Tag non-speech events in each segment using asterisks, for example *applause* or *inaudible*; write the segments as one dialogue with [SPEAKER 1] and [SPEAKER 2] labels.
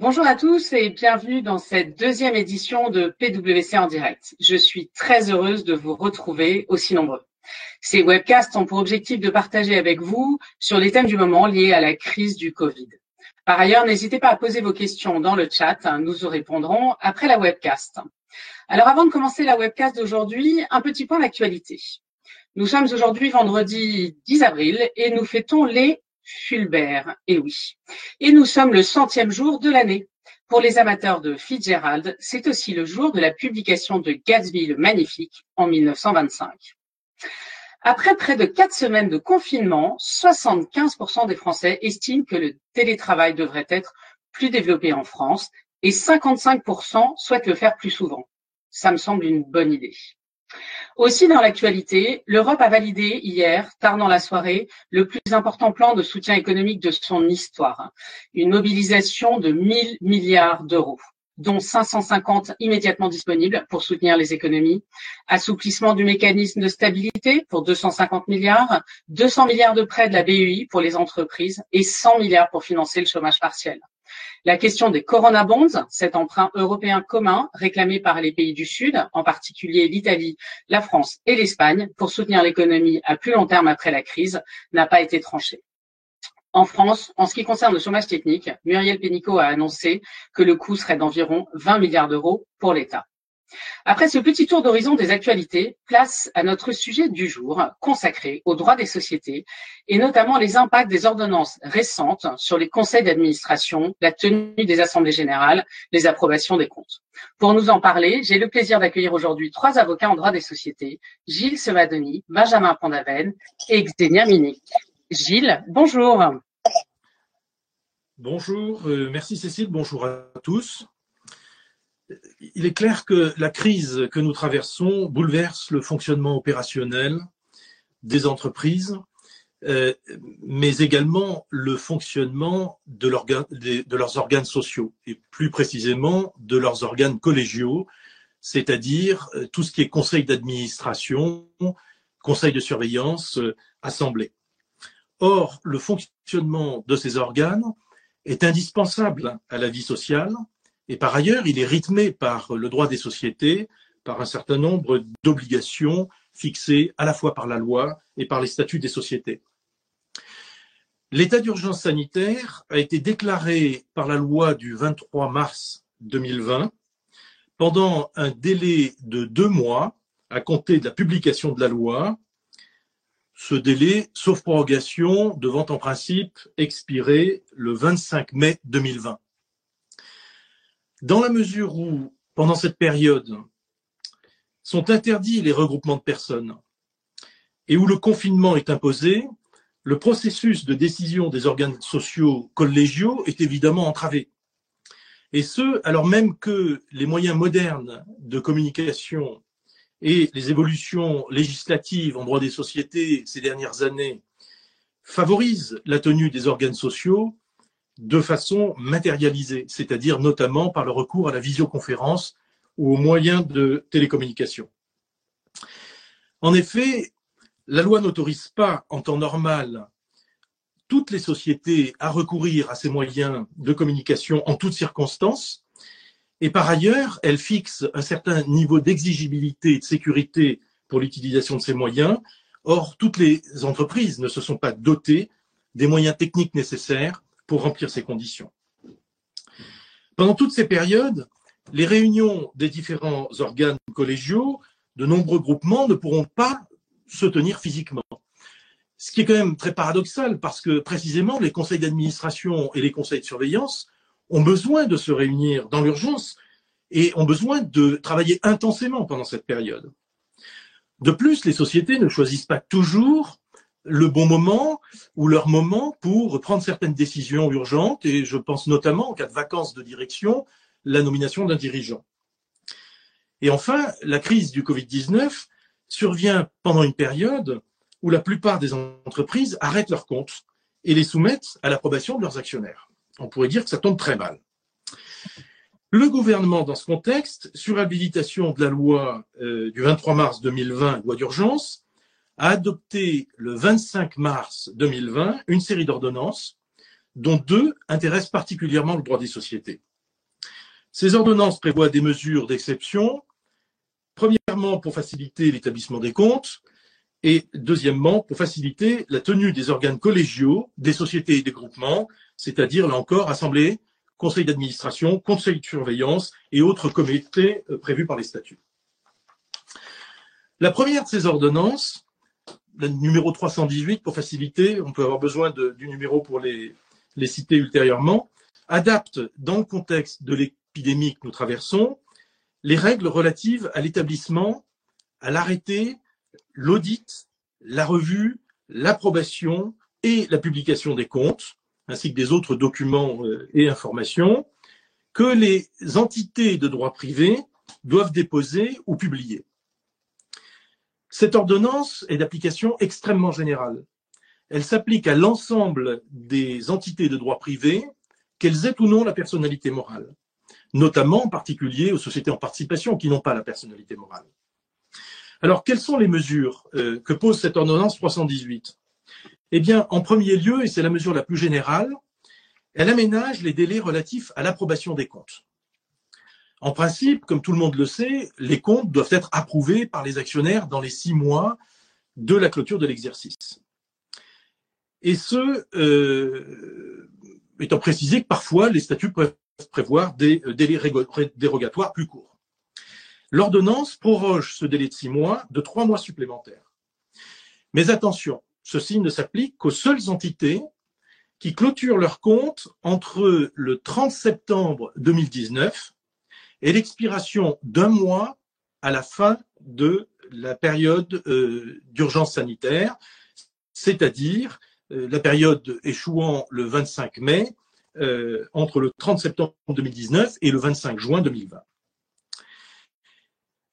[SPEAKER 1] Bonjour à tous et bienvenue dans cette deuxième édition de PwC en direct. Je suis très heureuse de vous retrouver aussi nombreux. Ces webcasts ont pour objectif de partager avec vous sur les thèmes du moment liés à la crise du Covid. Par ailleurs, n'hésitez pas à poser vos questions dans le chat, nous vous répondrons après la webcast. Alors avant de commencer la webcast d'aujourd'hui, un petit point d'actualité. Nous sommes aujourd'hui vendredi 10 avril et nous fêtons les Fulbert, et oui. Et nous sommes le centième jour de l'année. Pour les amateurs de Fitzgerald, c'est aussi le jour de la publication de Gatsby le Magnifique en 1925. Après près de quatre semaines de confinement, 75% des Français estiment que le télétravail devrait être plus développé en France et 55% souhaitent le faire plus souvent. Ça me semble une bonne idée. Aussi dans l'actualité, l'Europe a validé hier, tard dans la soirée, le plus important plan de soutien économique de son histoire, une mobilisation de 1000 milliards d'euros dont 550 immédiatement disponibles pour soutenir les économies, assouplissement du mécanisme de stabilité pour 250 milliards, 200 milliards de prêts de la BEI pour les entreprises et 100 milliards pour financer le chômage partiel. La question des Corona Bonds, cet emprunt européen commun réclamé par les pays du Sud, en particulier l'Italie, la France et l'Espagne, pour soutenir l'économie à plus long terme après la crise, n'a pas été tranchée. En France, en ce qui concerne le chômage technique, Muriel Pénicaud a annoncé que le coût serait d'environ 20 milliards d'euros pour l'État. Après ce petit tour d'horizon des actualités, place à notre sujet du jour consacré aux droits des sociétés et notamment les impacts des ordonnances récentes sur les conseils d'administration, la tenue des assemblées générales, les approbations des comptes. Pour nous en parler, j'ai le plaisir d'accueillir aujourd'hui trois avocats en droit des sociétés, Gilles Sevadoni, Benjamin Pandaven et Xenia Mini. Gilles, bonjour.
[SPEAKER 2] Bonjour, euh, merci Cécile, bonjour à tous il est clair que la crise que nous traversons bouleverse le fonctionnement opérationnel des entreprises, euh, mais également le fonctionnement de, leurs organes sociaux, et plus précisément de leurs organes collégiaux, c'est-à-dire euh, tout ce qui est conseil d'administration, conseil de surveillance, euh, assemblée. Or, le fonctionnement de ces organes est indispensable à la vie sociale et par ailleurs, il est rythmé par le droit des sociétés, par un certain nombre d'obligations fixées à la fois par la loi et par les statuts des sociétés. L'état d'urgence sanitaire a été déclaré par la loi du 23 mars 2020 pendant un délai de deux mois à compter de la publication de la loi. Ce délai, sauf prorogation, devant en principe expirer le 25 mai 2020. Dans la mesure où, pendant cette période, sont interdits les regroupements de personnes et où le confinement est imposé, le processus de décision des organes sociaux collégiaux est évidemment entravé. Et ce, alors même que les moyens modernes de communication et les évolutions législatives en droit des sociétés ces dernières années favorisent la tenue des organes sociaux de façon matérialisée, c'est-à-dire notamment par le recours à la visioconférence ou aux moyens de télécommunication. En effet, la loi n'autorise pas en temps normal toutes les sociétés à recourir à ces moyens de communication en toutes circonstances, et par ailleurs, elle fixe un certain niveau d'exigibilité et de sécurité pour l'utilisation de ces moyens. Or, toutes les entreprises ne se sont pas dotées des moyens techniques nécessaires pour remplir ces conditions. Pendant toutes ces périodes, les réunions des différents organes collégiaux, de nombreux groupements ne pourront pas se tenir physiquement. Ce qui est quand même très paradoxal parce que précisément les conseils d'administration et les conseils de surveillance ont besoin de se réunir dans l'urgence et ont besoin de travailler intensément pendant cette période. De plus, les sociétés ne choisissent pas toujours le bon moment ou leur moment pour prendre certaines décisions urgentes, et je pense notamment en cas de vacances de direction, la nomination d'un dirigeant. Et enfin, la crise du Covid-19 survient pendant une période où la plupart des entreprises arrêtent leurs comptes et les soumettent à l'approbation de leurs actionnaires. On pourrait dire que ça tombe très mal. Le gouvernement, dans ce contexte, sur habilitation de la loi euh, du 23 mars 2020, loi d'urgence, a adopté le 25 mars 2020 une série d'ordonnances dont deux intéressent particulièrement le droit des sociétés. Ces ordonnances prévoient des mesures d'exception, premièrement pour faciliter l'établissement des comptes, et deuxièmement pour faciliter la tenue des organes collégiaux des sociétés et des groupements, c'est-à-dire là encore assemblée, conseil d'administration, conseil de surveillance et autres comités euh, prévus par les statuts. La première de ces ordonnances, le numéro 318 pour faciliter, on peut avoir besoin du numéro pour les, citer ultérieurement, adapte dans le contexte de l'épidémie que nous traversons les règles relatives à l'établissement, à l'arrêté, l'audit, la revue, l'approbation et la publication des comptes, ainsi que des autres documents euh, et informations, que les entités de droit privé doivent déposer ou publier. Cette ordonnance est d'application extrêmement générale. Elle s'applique à l'ensemble des entités de droit privé, qu'elles aient ou non la personnalité morale, notamment en particulier aux sociétés en participation qui n'ont pas la personnalité morale. Alors, quelles sont les mesures euh, que pose cette ordonnance 318 Eh bien, en premier lieu, et c'est la mesure la plus générale, elle aménage les délais relatifs à l'approbation des comptes. En principe, comme tout le monde le sait, les comptes doivent être approuvés par les actionnaires dans les six mois de la clôture de l'exercice. Et ce, euh, étant précisé que parfois les statuts peuvent prévoir des euh, délais dérogatoires plus courts. L'ordonnance proroge ce délai de six mois de trois mois supplémentaires. Mais attention, ceci ne s'applique qu'aux seules entités qui clôturent leurs comptes entre le 30 septembre 2019 et l'expiration d'un mois à la fin de la période euh, d'urgence sanitaire, c'est-à-dire euh, la période échouant le 25 mai euh, entre le 30 septembre 2019 et le 25 juin 2020.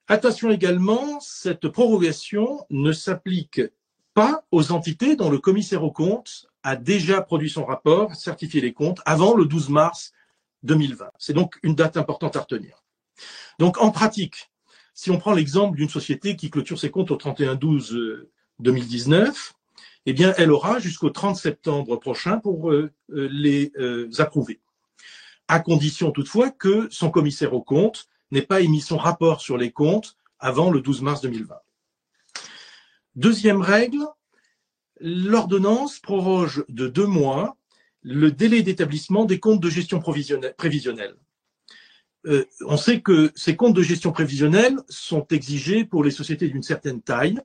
[SPEAKER 2] Attention également, cette prorogation ne s'applique pas aux entités dont le commissaire aux comptes a déjà produit son rapport, certifié les comptes avant le 12 mars 2020. C'est donc une date importante à retenir. Donc en pratique, si on prend l'exemple d'une société qui clôture ses comptes au 31-12 2019, eh bien, elle aura jusqu'au 30 septembre prochain pour euh, euh, les euh, approuver. À condition toutefois que son commissaire aux comptes n'ait pas émis son rapport sur les comptes avant le 12 mars 2020. Deuxième règle, l'ordonnance proroge de deux mois le délai d'établissement des comptes de gestion prévisionnelle. Euh, on sait que ces comptes de gestion prévisionnelle sont exigés pour les sociétés d'une certaine taille,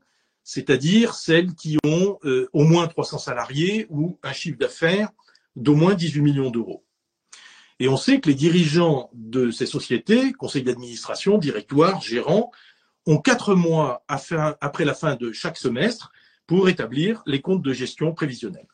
[SPEAKER 2] c'est-à-dire celles qui ont euh, au moins 300 salariés ou un chiffre d'affaires d'au moins 18 millions d'euros. Et on sait que les dirigeants de ces sociétés, conseils d'administration, directoires, gérants, ont quatre mois après la fin de chaque semestre pour établir les comptes de gestion prévisionnelle.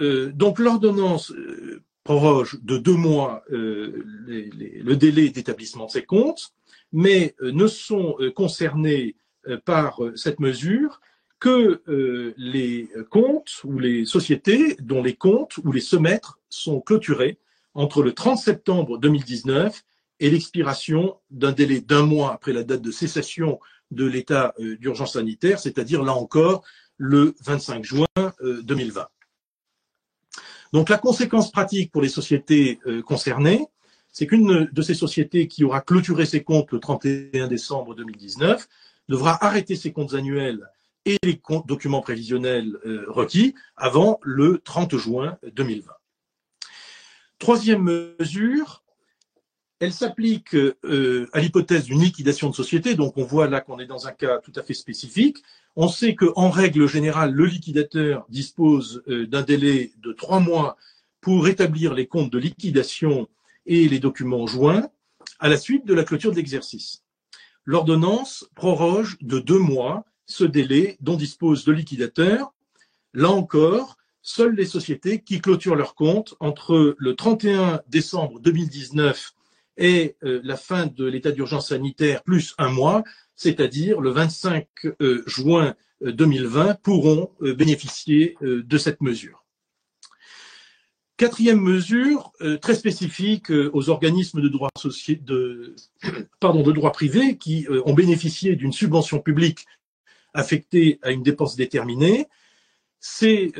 [SPEAKER 2] Euh, donc l'ordonnance euh, proroge de deux mois euh, le délai d'établissement de ces comptes, mais ne sont concernés par cette mesure que euh, les comptes ou les sociétés dont les comptes ou les semestres sont clôturés entre le 30 septembre 2019 et l'expiration d'un délai d'un mois après la date de cessation de l'état euh, d'urgence sanitaire, c'est-à-dire là encore le 25 juin 2020. Euh, Donc la conséquence pratique pour les sociétés concernées, c'est qu'une de ces sociétés qui aura clôturé ses comptes le 31 décembre 2019 devra arrêter ses comptes annuels et les documents prévisionnels euh, requis avant le 30 juin 2020. Troisième mesure, elle s'applique euh, à l'hypothèse d'une liquidation de société, donc on voit là qu'on est dans un cas tout à fait spécifique. On sait qu'en règle générale, le liquidateur dispose euh, d'un délai de trois mois pour établir les comptes de liquidation et les documents joints à la suite de la clôture de l'exercice. L'ordonnance proroge de deux mois ce délai dont dispose le liquidateur. Là encore, seules les sociétés qui clôturent leurs comptes entre le 31 décembre 2019 et euh, la fin de l'état d'urgence sanitaire plus un mois, c'est-à-dire le 25 euh, juin 2020, euh, pourront bénéficier de cette mesure. Quatrième mesure, très spécifique aux organismes de droit, *coughs* privé qui ont bénéficié d'une subvention publique affecté à une dépense déterminée, Ces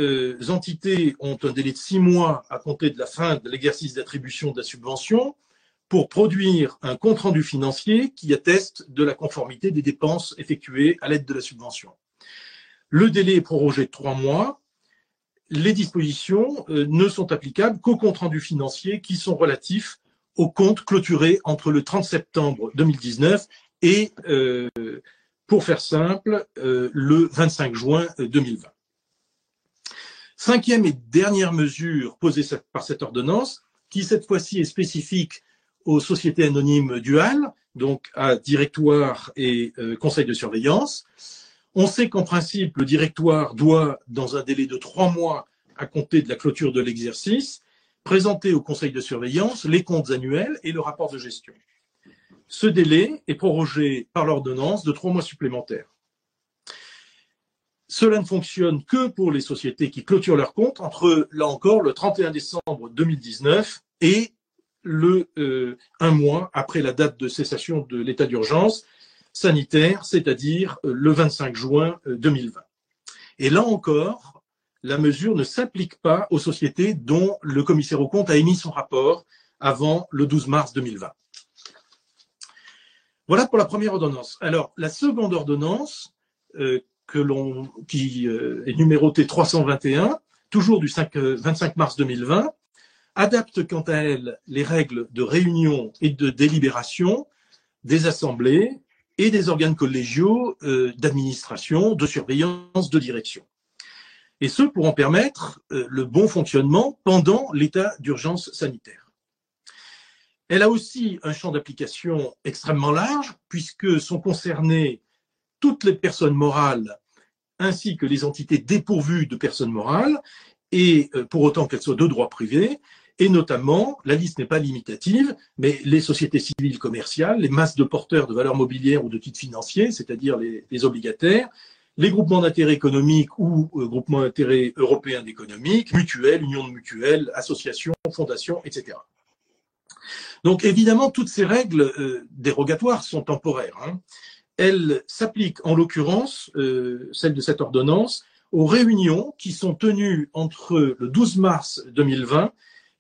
[SPEAKER 2] entités ont un délai de six mois à compter de la fin de l'exercice d'attribution de la subvention pour produire un compte-rendu financier qui atteste de la conformité des dépenses effectuées à l'aide de la subvention. Le délai est prorogé de trois mois. Les dispositions euh, ne sont applicables qu'aux comptes rendus financiers qui sont relatifs aux comptes clôturés entre le 30 septembre 2019 et, euh, pour faire simple, euh, le 25 juin 2020. Cinquième et dernière mesure posée par cette ordonnance, qui cette fois-ci est spécifique aux sociétés anonymes duales, donc à directoire et euh, conseil de surveillance. On sait qu'en principe, le directoire doit, dans un délai de trois mois à compter de la clôture de l'exercice, présenter au conseil de surveillance les comptes annuels et le rapport de gestion. Ce délai est prorogé par l'ordonnance de trois mois supplémentaires. Cela ne fonctionne que pour les sociétés qui clôturent leurs comptes entre, là encore, le 31 décembre 2019 et le euh, un mois après la date de cessation de l'état d'urgence sanitaire, c'est-à-dire euh, le 25 juin 2020. Euh, et là encore, la mesure ne s'applique pas aux sociétés dont le commissaire aux comptes a émis son rapport avant le 12 mars 2020. Voilà pour la première ordonnance. Alors, la seconde ordonnance, que l'on, qui est numérotée 321, toujours du 5, 25 mars 2020, adapte quant à elle les règles de réunion et de délibération des assemblées et des organes collégiaux euh, d'administration, de surveillance, de direction. Et ce pour en permettre euh, le bon fonctionnement pendant l'état d'urgence sanitaire. Elle a aussi un champ d'application extrêmement large puisque sont concernées toutes les personnes morales ainsi que les entités dépourvues de personnes morales et euh, pour autant qu'elles soient de droit privé et notamment, la liste n'est pas limitative, mais les sociétés civiles commerciales, les masses de porteurs de valeurs mobilières ou de titres financiers, c'est-à-dire les, obligataires, les groupements d'intérêt économiques ou euh, groupements d'intérêt européens économiques, mutuelles, unions de mutuelles, associations, fondations, etc. Donc évidemment, toutes ces règles euh, dérogatoires sont temporaires. Hein. Elles s'appliquent en l'occurrence, euh, celle de cette ordonnance, aux réunions qui sont tenues entre le 12 mars 2020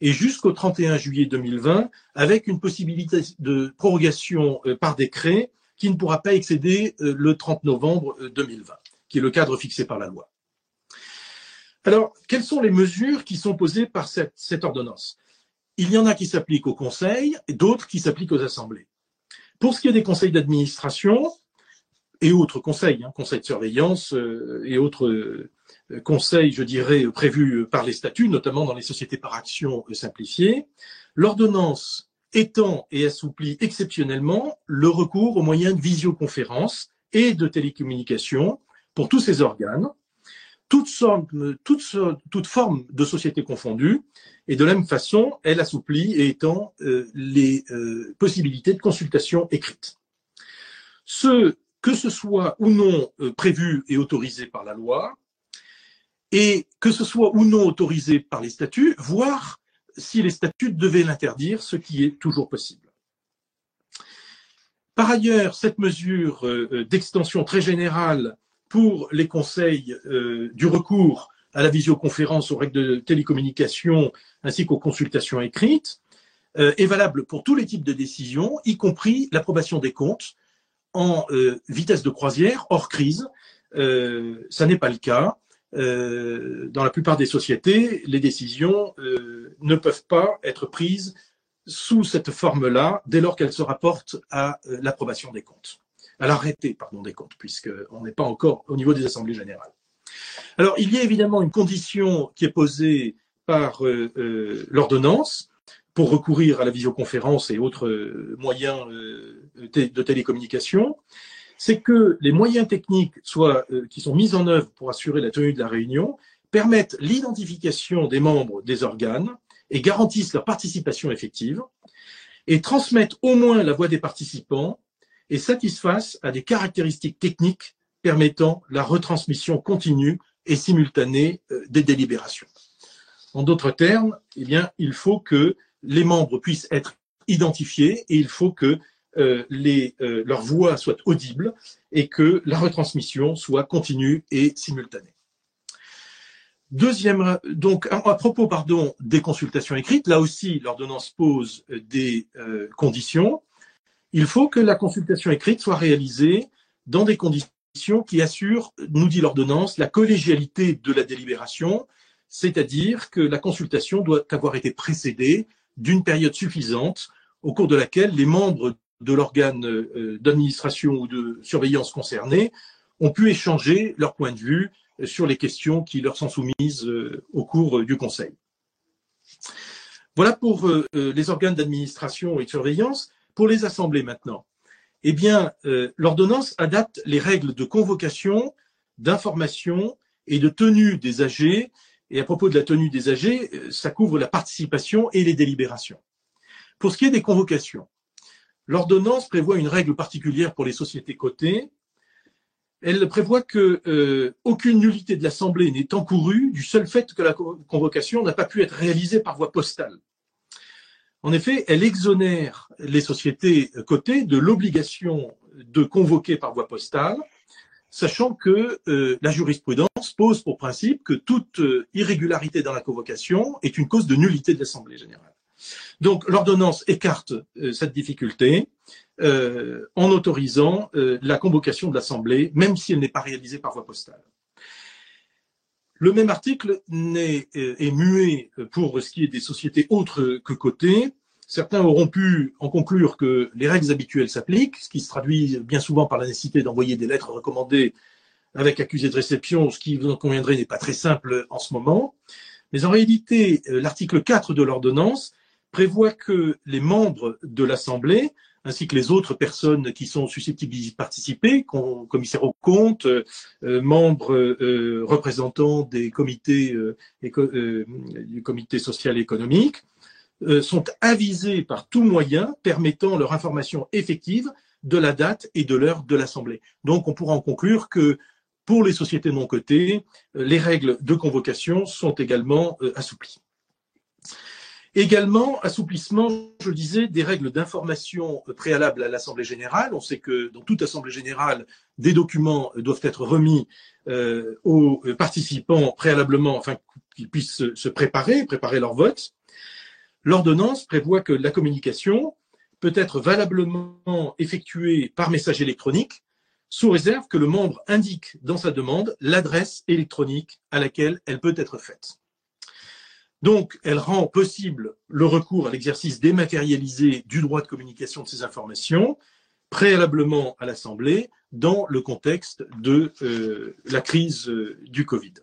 [SPEAKER 2] et jusqu'au 31 juillet 2020, avec une possibilité de prorogation euh, par décret qui ne pourra pas excéder euh, le 30 novembre 2020, euh, qui est le cadre fixé par la loi. Alors, quelles sont les mesures qui sont posées par cette, ordonnance? Il y en a qui s'appliquent au Conseil d'autres qui s'appliquent aux assemblées. Pour ce qui est des conseils d'administration et autres conseils, hein, conseils de surveillance et autres conseils, je dirais, prévus par les statuts, notamment dans les sociétés par action simplifiées. L'ordonnance étend et assouplit exceptionnellement le recours aux moyens de visioconférence et de télécommunication pour tous ces organes, toutes, toutes, formes de sociétés confondues, et de la même façon, elle assouplit et étend euh, les euh, possibilités de consultation écrite. Ce, que ce soit ou non prévu et autorisé par la loi, et que ce soit ou non autorisé par les statuts, voire si les statuts devaient l'interdire, ce qui est toujours possible. Par ailleurs, cette mesure euh, d'extension très générale pour les conseils euh, du recours à la visioconférence aux règles de télécommunication ainsi qu'aux consultations écrites euh, est valable pour tous les types de décisions, y compris l'approbation des comptes en vitesse de croisière hors crise. ça n'est pas le cas. Euh, dans la plupart des sociétés, les décisions euh, ne peuvent pas être prises sous cette forme-là dès lors qu'elles se rapportent à euh, l'approbation des comptes, à l'arrêté pardon des comptes, puisqu'on n'est pas encore au niveau des assemblées générales. Alors, il y a évidemment une condition qui est posée par l'ordonnance pour recourir à la visioconférence et autres moyens de télécommunication, c'est que les moyens techniques euh, qui sont mis en œuvre pour assurer la tenue de la réunion permettent l'identification des membres des organes et garantissent leur participation effective et transmettent au moins la voix des participants et satisfassent à des caractéristiques techniques permettant la retransmission continue et simultanée euh, des délibérations. En d'autres termes, eh il faut que les membres puissent être identifiés et il faut que euh, les, euh, leur voix soit audible et que la retransmission soit continue et simultanée. Deuxième, donc à, propos pardon des consultations écrites, là aussi l'ordonnance pose des euh, conditions. Il faut que la consultation écrite soit réalisée dans des conditions qui assurent, nous dit l'ordonnance, la collégialité de la délibération, c'est-à-dire que la consultation doit avoir été précédée d'une période suffisante au cours de laquelle les membres de l'organe euh, d'administration ou de surveillance concerné ont pu échanger leur point de vue sur les questions qui leur sont soumises euh, au cours du Conseil. Voilà pour euh, euh, les organes d'administration et de surveillance. Pour les assemblées maintenant, eh bien, l'ordonnance adapte les règles de convocation, d'information et de tenue des AG. Et à propos de la tenue des AG, ça couvre la participation et les délibérations. Pour ce qui est des convocations, l'ordonnance prévoit une règle particulière pour les sociétés cotées elle prévoit que euh, aucune nullité de l'Assemblée n'est encourue du seul fait que la convocation n'a pas pu être réalisée par voie postale. En effet, elle exonère les sociétés cotées de l'obligation de convoquer par voie postale, sachant que euh, la jurisprudence pose pour principe que toute euh, irrégularité dans la convocation est une cause de nullité de l'Assemblée générale. Donc l'ordonnance écarte cette difficulté euh, en autorisant euh, la convocation de l'Assemblée, même si elle n'est pas réalisée par voie postale. Le même article est, euh, est, muet pour ce qui est des sociétés autres que cotées. Certains auront pu en conclure que les règles habituelles s'appliquent, ce qui se traduit bien souvent par la nécessité d'envoyer des lettres recommandées avec accusé de réception, ce qui vous en conviendrait n'est pas très simple en ce moment. Mais en réalité, l'article 4 de l'ordonnance prévoit que les membres de l'Assemblée ainsi que les autres personnes qui sont susceptibles d'y participer, commissaires aux comptes, euh, membres euh, représentants des comités euh, du comité social et économique, sont avisés par tout moyen permettant leur information effective de la date et de l'heure de l'Assemblée. Donc on pourra en conclure que pour les sociétés non cotées, les règles de convocation sont également assouplies. Également, assouplissement, je le disais, des règles d'information préalables à l'Assemblée générale. On sait que dans toute Assemblée générale, des documents doivent être remis euh, aux participants préalablement, afin qu'ils puissent se préparer, préparer leur vote. L'ordonnance prévoit que la communication peut être valablement effectuée par message électronique, sous réserve que le membre indique dans sa demande l'adresse électronique à laquelle elle peut être faite. Donc, elle rend possible le recours à l'exercice dématérialisé du droit de communication de ces informations, préalablement à l'Assemblée, dans le contexte de euh, la crise euh, du Covid.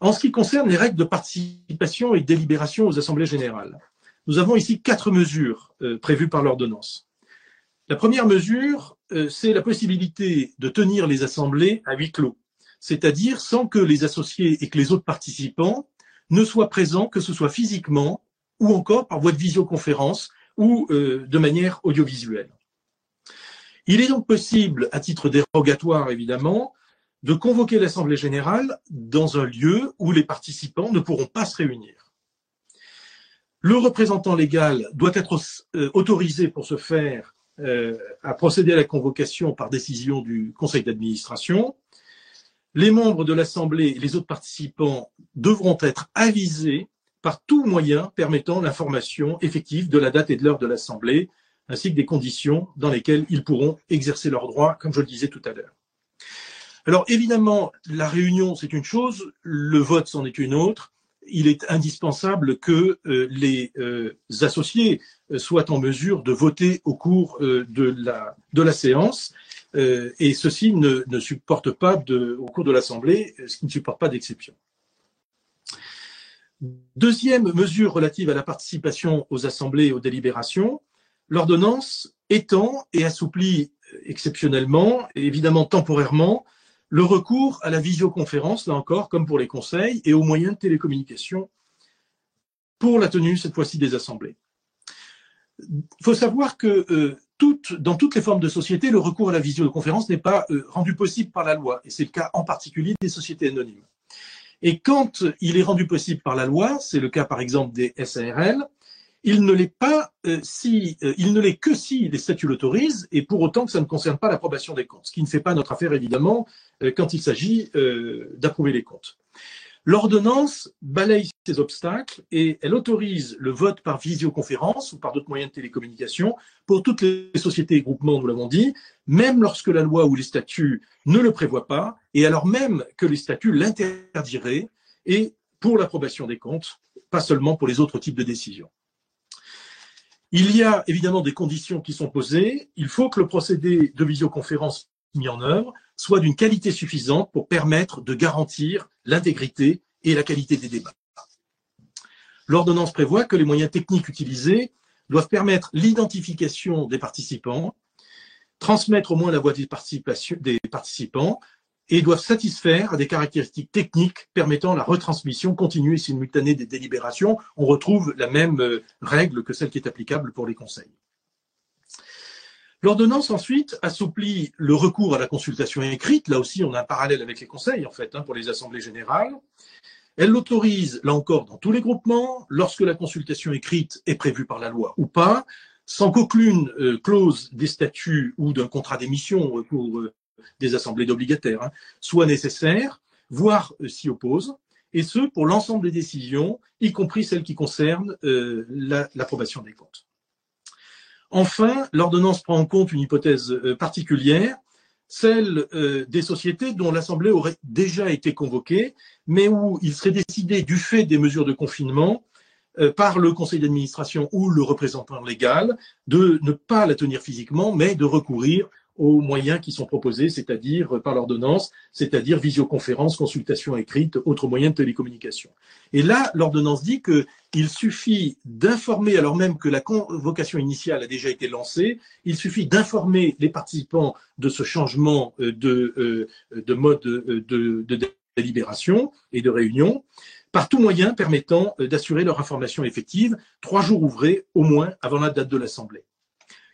[SPEAKER 2] En ce qui concerne les règles de participation et de délibération aux assemblées générales, nous avons ici quatre mesures euh, prévues par l'ordonnance. La première mesure, c'est la possibilité de tenir les assemblées à huis clos c'est-à-dire sans que les associés et que les autres participants ne soient présents, que ce soit physiquement ou encore par voie de visioconférence ou euh, de manière audiovisuelle. Il est donc possible, à titre dérogatoire évidemment, de convoquer l'Assemblée générale dans un lieu où les participants ne pourront pas se réunir. Le représentant légal doit être euh, autorisé pour ce faire euh, à procéder à la convocation par décision du conseil d'administration les membres de l'Assemblée et les autres participants devront être avisés par tout moyen permettant l'information effective de la date et de l'heure de l'Assemblée, ainsi que des conditions dans lesquelles ils pourront exercer leurs droits, comme je le disais tout à l'heure. Alors évidemment, la réunion, c'est une chose, le vote, c'en est une autre. Il est indispensable que euh, les euh, associés euh, soient en mesure de voter au cours la, de la séance euh, et ceci ne, ne supporte pas, de, au cours de l'Assemblée, ce qui ne supporte pas d'exception. Deuxième mesure relative à la participation aux assemblées et aux délibérations, l'ordonnance étend et assouplit exceptionnellement et évidemment temporairement le recours à la visioconférence, là encore, comme pour les conseils, et aux moyens de télécommunication pour la tenue, cette fois-ci, des assemblées. Il faut savoir que euh, dans toutes les formes de société, le recours à la visioconférence n'est pas euh, rendu possible par la loi, et c'est le cas en particulier des sociétés anonymes. Et quand il est rendu possible par la loi, c'est le cas par exemple des SARL, il ne l'est pas si, il ne l'est que si les statuts l'autorisent et pour autant que ça ne concerne pas l'approbation des comptes, ce qui ne fait pas notre affaire évidemment quand il s'agit d'approuver les comptes. L'ordonnance balaye ces obstacles et elle autorise le vote par visioconférence ou par d'autres moyens de télécommunication pour toutes les sociétés et groupements, nous l'avons dit, même lorsque la loi ou les statuts ne le prévoient pas, et alors même que les statuts l'interdiraient, et pour l'approbation des comptes, pas seulement pour les autres types de décisions. Il y a évidemment des conditions qui sont posées. Il faut que le procédé de visioconférence mis en œuvre soit d'une qualité suffisante pour permettre de garantir l'intégrité et la qualité des débats. L'ordonnance prévoit que les moyens techniques utilisés doivent permettre l'identification des participants, transmettre au moins la voix des, participants et doivent satisfaire à des caractéristiques techniques permettant la retransmission continue et simultanée des délibérations. On retrouve la même euh, règle que celle qui est applicable pour les conseils. L'ordonnance ensuite assouplit le recours à la consultation écrite. Là aussi, on a un parallèle avec les conseils, en fait, hein, pour les assemblées générales. Elle l'autorise, là encore, dans tous les groupements, lorsque la consultation écrite est prévue par la loi ou pas, sans qu'aucune euh, clause des statuts ou d'un contrat d'émission pour euh, des assemblées d'obligataires hein, soit nécessaire, voire euh, s'y oppose, et ce, pour l'ensemble des décisions, y compris celles qui concernent l'approbation des comptes. Enfin, l'ordonnance prend en compte une hypothèse euh, particulière, celle euh, des sociétés dont l'Assemblée aurait déjà été convoquée, mais où il serait décidé, du fait des mesures de confinement, euh, par le conseil d'administration ou le représentant légal, de ne pas la tenir physiquement, mais de recourir aux moyens qui sont proposés, c'est-à-dire euh, par l'ordonnance, c'est-à-dire visioconférence, consultation écrite, autres moyens de télécommunication. Et là, l'ordonnance dit qu'il suffit d'informer, alors même que la convocation initiale a déjà été lancée, il suffit d'informer les participants de ce changement euh, de, euh, de mode de, de délibération et de réunion par tout moyen permettant d'assurer leur information effective trois jours ouvrés au moins avant la date de l'Assemblée.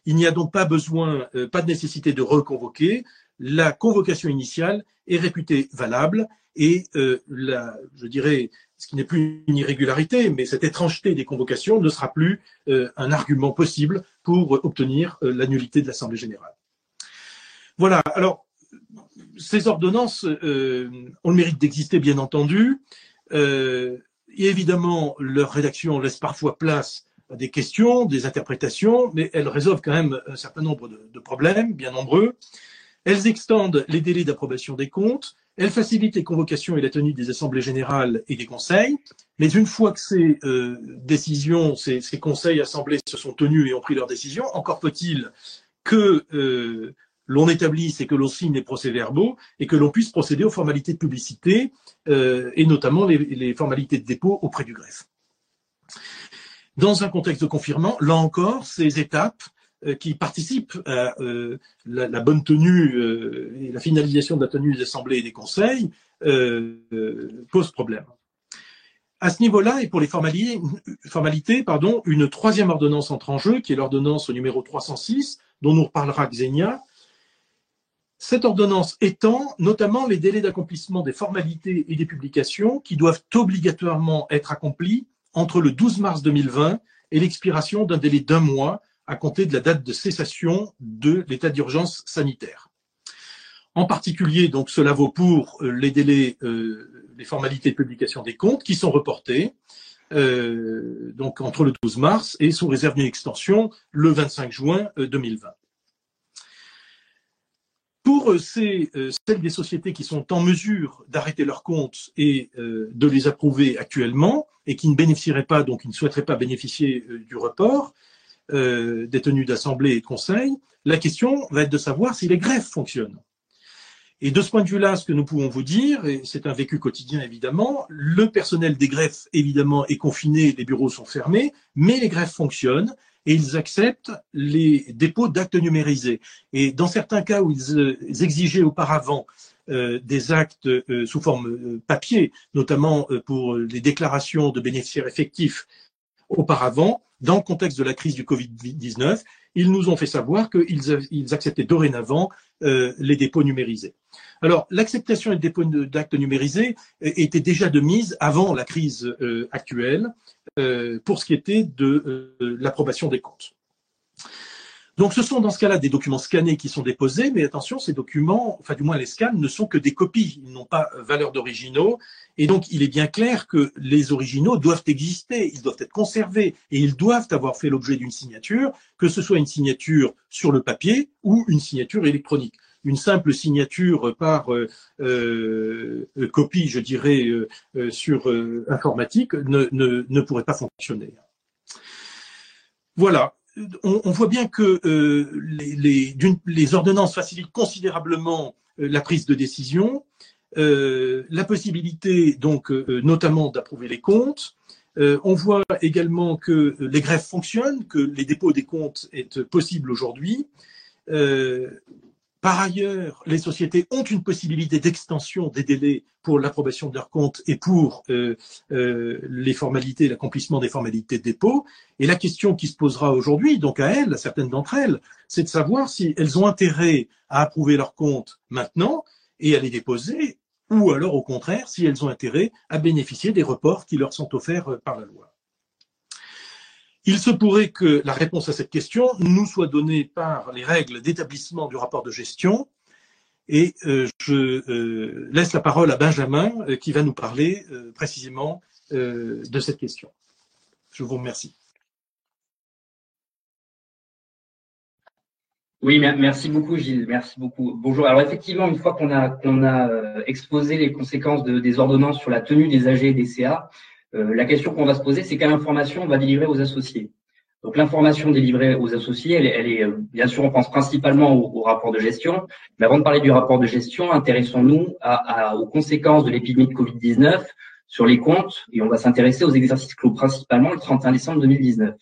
[SPEAKER 2] Il n'y a donc pas besoin, euh, pas de nécessité de reconvoquer. La convocation initiale est réputée valable et euh, je dirais, ce qui n'est plus une irrégularité, mais cette étrangeté des convocations ne sera plus euh, un argument possible pour obtenir la nullité de l'Assemblée générale. Voilà. Alors, ces ordonnances ont le mérite d'exister, bien entendu. et évidemment, leur rédaction laisse parfois place des questions, des interprétations, mais elles résolvent quand même un certain nombre de, problèmes, bien nombreux. Elles extendent les délais d'approbation des comptes, elles facilitent les convocations et la tenue des assemblées générales et des conseils, mais une fois que ces euh, décisions, ces, conseils, assemblées se sont tenus et ont pris leurs décisions, encore faut-il que euh, l'on établisse et que l'on signe les procès-verbaux et que l'on puisse procéder aux formalités de publicité euh, et notamment les formalités de dépôt auprès du greffe. Dans un contexte de confinement, là encore, ces étapes euh, qui participent à euh, la, bonne tenue euh, et la finalisation de la tenue des assemblées et des conseils posent problème. À ce niveau-là, et pour les formalités, pardon, une troisième ordonnance entre en jeu, qui est l'ordonnance numéro 306, dont nous reparlera Xenia. Cette ordonnance étend notamment les délais d'accomplissement des formalités et des publications qui doivent obligatoirement être accomplis entre le 12 mars 2020 et l'expiration d'un délai d'un mois à compter de la date de cessation de l'état d'urgence sanitaire. En particulier, donc, cela vaut pour euh, les délais, euh, les formalités de publication des comptes qui sont reportés, euh, donc entre le 12 mars et sous réserve d'une extension le 25 juin 2020. Pour euh, euh, celles des sociétés qui sont en mesure d'arrêter leurs comptes et euh, de les approuver actuellement et qui ne bénéficieraient pas, donc qui ne souhaiteraient pas bénéficier du report des tenues d'assemblée et de conseil, la question va être de savoir si les greffes fonctionnent. Et de ce point de vue-là, ce que nous pouvons vous dire, et c'est un vécu quotidien évidemment, le personnel des greffes évidemment est confiné, les bureaux sont fermés, mais les greffes fonctionnent et ils acceptent les dépôts d'actes numérisés. Et dans certains cas où ils, euh, exigeaient auparavant euh, des actes euh, sous forme papier, notamment pour les déclarations de bénéficiaires effectifs auparavant, dans le contexte de la crise du Covid-19, ils nous ont fait savoir qu'ils acceptaient dorénavant les dépôts numérisés. Alors, l'acceptation et le dépôt d'actes numérisés était déjà de mise avant la crise actuelle pour ce qui était de l'approbation des comptes. Donc ce sont dans ce cas-là des documents scannés qui sont déposés, mais attention, ces documents, enfin du moins les scans, ne sont que des copies, ils n'ont pas valeur d'originaux, et donc il est bien clair que les originaux doivent exister, ils doivent être conservés, et ils doivent avoir fait l'objet d'une signature, que ce soit une signature sur le papier ou une signature électronique. Une simple signature par euh, euh, copie, je dirais, euh, sur informatique ne, ne, pourrait pas fonctionner. Voilà, on, voit bien que les, ordonnances facilitent considérablement la prise de décision, la possibilité donc notamment d'approuver les comptes. on voit également que les greffes fonctionnent, que les dépôts des comptes est possible aujourd'hui. Par ailleurs, les sociétés ont une possibilité d'extension des délais pour l'approbation de leurs comptes et pour euh, euh, les formalités, l'accomplissement des formalités de dépôt. Et la question qui se posera aujourd'hui, donc à elles, à certaines d'entre elles, c'est de savoir si elles ont intérêt à approuver leurs comptes maintenant et à les déposer, ou alors au contraire, si elles ont intérêt à bénéficier des reports qui leur sont offerts euh, par la loi. Il se pourrait que la réponse à cette question nous soit donnée par les règles d'établissement du rapport de gestion. Et euh, je euh, laisse la parole à Benjamin euh, qui va nous parler précisément de cette question. Je vous remercie.
[SPEAKER 3] Oui, merci beaucoup Gilles, merci beaucoup. Bonjour. Alors effectivement, une fois qu'on a, exposé les conséquences de, des ordonnances sur la tenue des AG et des CA, la question qu'on va se poser, c'est quelle information on va délivrer aux associés. Donc l'information délivrée aux associés, elle, est euh, bien sûr, on pense principalement au, rapport de gestion. Mais avant de parler du rapport de gestion, intéressons-nous aux conséquences de l'épidémie de Covid-19 sur les comptes et on va s'intéresser aux exercices clos principalement le 31 décembre 2019.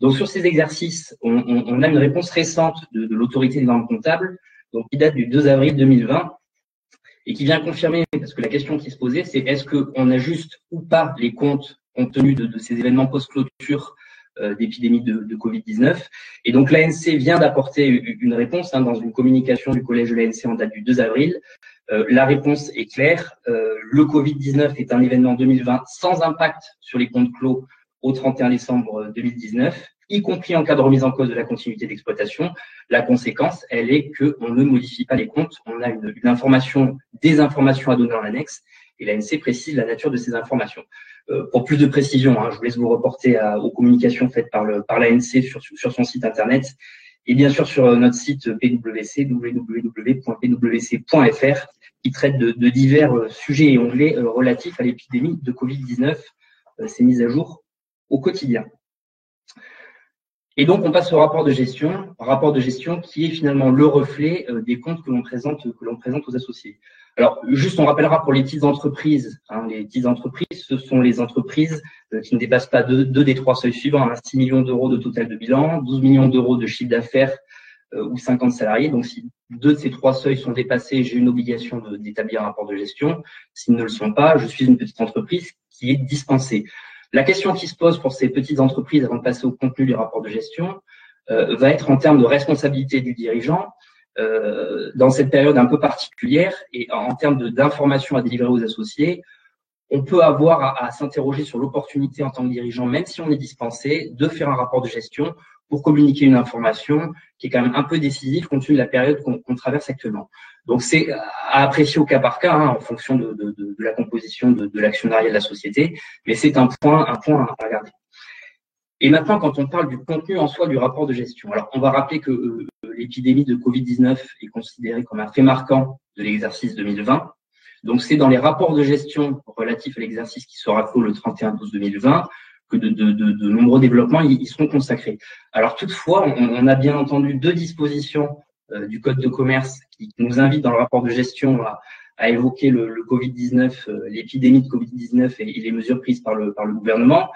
[SPEAKER 3] Donc sur ces exercices, on, a une réponse récente de, de l'autorité des normes comptables, donc qui date du 2 avril 2020, et qui vient confirmer, parce que la question qui se posait, c'est est-ce qu'on ajuste ou pas les comptes compte tenu de, ces événements post-clôture euh, d'épidémie de, Covid-19. Et donc l'ANC vient d'apporter une réponse hein, dans une communication du collège de l'ANC en date du 2 avril. Euh, la réponse est claire. Euh, le Covid-19 est un événement 2020 sans impact sur les comptes clos au 31 décembre 2019 y compris en cas de remise en cause de la continuité d'exploitation. La conséquence, elle est qu'on ne modifie pas les comptes. On a une, information, des informations à donner en annexe, et l'ANC précise la nature de ces informations. Euh, pour plus de précision, hein, je vous laisse vous reporter aux communications faites par, le, par l'ANC sur, sur son site internet et bien sûr sur notre site PwC, www.pwc.fr, qui traite de, de, divers euh, sujets et onglets euh, relatifs à l'épidémie de Covid-19. C'est mis à jour au quotidien. Et donc, on passe au rapport de gestion, rapport de gestion qui est finalement le reflet euh, des comptes que l'on présente, aux associés. Alors, juste, on rappellera pour les petites entreprises. Hein, les petites entreprises, ce sont les entreprises euh, qui ne dépassent pas deux, des trois seuils suivants. Hein, 6 millions d'euros de total de bilan, 12 millions d'euros de chiffre d'affaires euh, ou 50 salariés. Donc, si deux de ces trois seuils sont dépassés, j'ai une obligation d'établir un rapport de gestion. S'ils ne le sont pas, je suis une petite entreprise qui est dispensée. La question qui se pose pour ces petites entreprises avant de passer au contenu du rapport de gestion euh, va être en termes de responsabilité du dirigeant euh, dans cette période un peu particulière et en termes d'informations à délivrer aux associés. On peut avoir à, à s'interroger sur l'opportunité en tant que dirigeant, même si on est dispensé, de faire un rapport de gestion pour communiquer une information qui est quand même un peu décisive compte tenu de la période qu'on traverse actuellement. Donc c'est à apprécier au cas par cas hein, en fonction de, la composition de, l'actionnariat de la société, mais c'est un point, un point à regarder. Et maintenant, quand on parle du contenu en soi du rapport de gestion, alors on va rappeler que euh, l'épidémie de Covid-19 est considérée comme un fait marquant de l'exercice 2020. Donc c'est dans les rapports de gestion relatifs à l'exercice qui sera clos le 31 12 2020 que de, de, de, nombreux développements y, seront consacrés. Alors toutefois, on, a bien entendu deux dispositions euh, du Code de commerce qui nous invitent dans le rapport de gestion à, à évoquer le, le Covid-19, euh, l'épidémie de Covid-19 et, les mesures prises par le, par le gouvernement.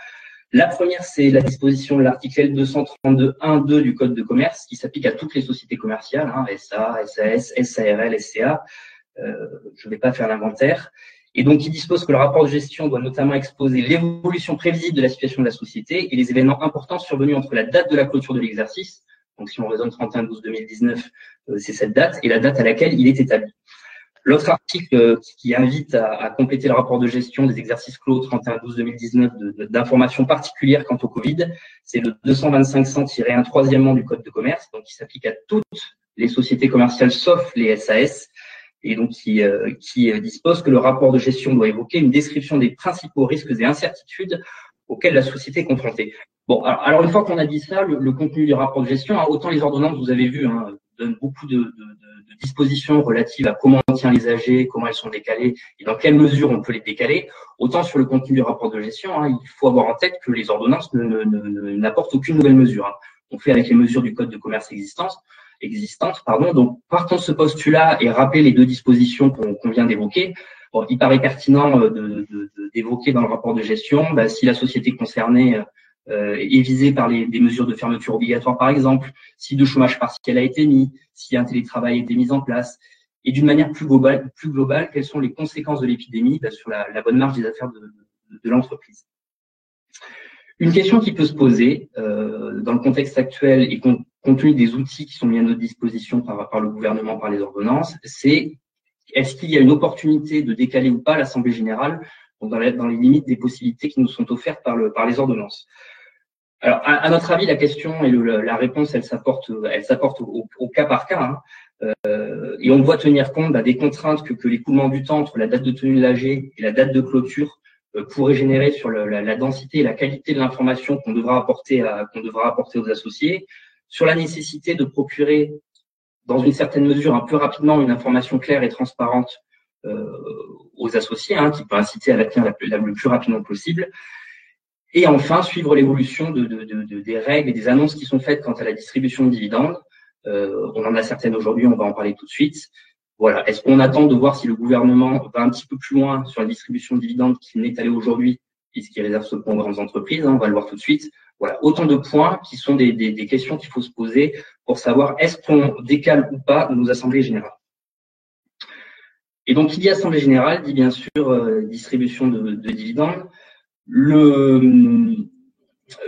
[SPEAKER 3] La première, c'est la disposition de l'article L232.1.2 du Code de commerce qui s'applique à toutes les sociétés commerciales, hein, SA, SAS, SARL, SCA. Euh, je ne vais pas faire l'inventaire et donc il dispose que le rapport de gestion doit notamment exposer l'évolution prévisible de la situation de la société et les événements importants survenus entre la date de la clôture de l'exercice, Donc si on raisonne 31-12-2019, c'est cette date et la date à laquelle il est établi. L'autre article qui invite à, compléter le rapport de gestion des exercices clos 31-12-2019 d'informations particulières quant au Covid, c'est le 225-100-1 troisièmement du Code de commerce, donc qui s'applique à toutes les sociétés commerciales sauf les SAS, et donc qui, qui dispose que le rapport de gestion doit évoquer une description des principaux risques et incertitudes auxquels la société est confrontée. Bon, alors, une fois qu'on a dit ça, le, contenu du rapport de gestion, hein, autant les ordonnances, vous avez vu, hein, donnent beaucoup de, de, de, dispositions relatives à comment on tient les AG, comment elles sont décalées et dans quelle mesure on peut les décaler, autant sur le contenu du rapport de gestion, hein, il faut avoir en tête que les ordonnances n'apportent ne, aucune nouvelle mesure. Hein. On fait avec les mesures du code de commerce existantes, existantes pardon. Donc, partons de ce postulat et rappeler les deux dispositions qu'on vient d'évoquer, il paraît pertinent euh, d'évoquer dans le rapport de gestion bah, si la société concernée euh, est visée par les, des mesures de fermeture obligatoire, par exemple, si le chômage partiel a été mis, si un télétravail a été mis en place, et d'une manière plus globale, plus globale, quelles sont les conséquences de l'épidémie bah, sur la, la, bonne marge des affaires de, de, de l'entreprise. Une question qui peut se poser euh, dans le contexte actuel et compte, tenu des outils qui sont mis à notre disposition par, le gouvernement, par les ordonnances, c'est est-ce qu'il y a une opportunité de décaler ou pas l'Assemblée générale dans, les limites des possibilités qui nous sont offertes par, le, par les ordonnances? Alors, à, notre avis, la question et la réponse, elle s'apporte, au, cas par cas. Hein. Euh, et on doit tenir compte bah, des contraintes que, l'écoulement du temps entre la date de tenue de l'AG et la date de clôture euh, pourrait générer sur la, densité et la qualité de l'information qu'on devra qu'on devra apporter aux associés, sur la nécessité de procurer dans une certaine mesure, un peu rapidement, une information claire et transparente euh, aux associés, hein, qui peut inciter à la le plus rapidement possible. Et enfin, suivre l'évolution de, de, de, des règles et des annonces qui sont faites quant à la distribution de dividendes. Euh, on en a certaines aujourd'hui, on va en parler tout de suite. Voilà. Est-ce qu'on attend de voir si le gouvernement va un petit peu plus loin sur la distribution de dividendes qu'il n'est allé aujourd'hui, puisqu'il réserve ce point aux grandes entreprises hein, On va le voir tout de suite. Voilà, autant de points qui sont des, des, des questions qu'il faut se poser pour savoir est-ce qu'on décale ou pas nos assemblées générales. Et donc, qui dit assemblée générale dit bien sûr euh, distribution de, de, dividendes. Le,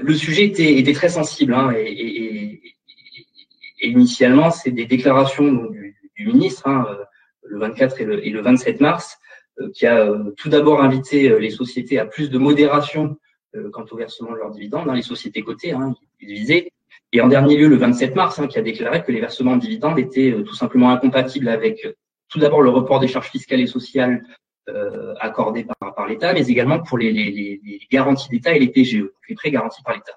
[SPEAKER 3] le sujet était, était très sensible hein, et, et, et, initialement, c'est des déclarations du, ministre hein, euh, le 24 et le, et le 27 mars euh, qui a tout d'abord invité les sociétés à plus de modération quant au versement de leurs dividendes dans les sociétés cotées, hein, visées. Et en dernier lieu, le 27 mars, hein, qui a déclaré que les versements de dividendes étaient euh, tout simplement incompatibles avec euh, tout d'abord le report des charges fiscales et sociales euh, accordées par, par l'État, mais également pour les, les, les garanties d'État et les PGE, les prêts garantis par l'État.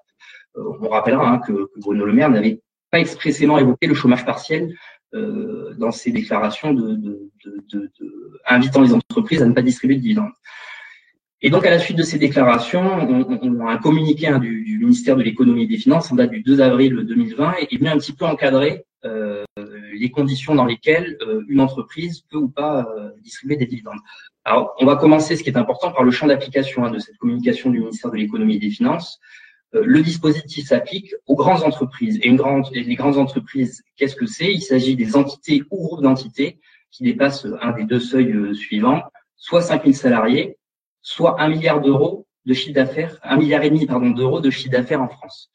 [SPEAKER 3] Euh, on rappellera hein, que, que, Bruno Le Maire n'avait pas expressément évoqué le chômage partiel euh, dans ses déclarations de, de, de, de, invitant les entreprises à ne pas distribuer de dividendes. Et donc, à la suite de ces déclarations, on, on a un communiqué hein, du, du, ministère de l'économie et des finances en date du 2 avril 2020 et il vient un petit peu encadrer euh, les conditions dans lesquelles euh, une entreprise peut ou pas euh, distribuer des dividendes. Alors, on va commencer, ce qui est important, par le champ d'application hein, de cette communication du ministère de l'économie et des finances. Euh, le dispositif s'applique aux grandes entreprises. Et, une grande, et les grandes entreprises, qu'est-ce que c'est? Il s'agit des entités ou groupes d'entités qui dépassent un des deux seuils euh, suivants, soit 5000 salariés, soit un milliard d'euros de chiffre d'affaires, un milliard et demi pardon d'euros de chiffre d'affaires en France.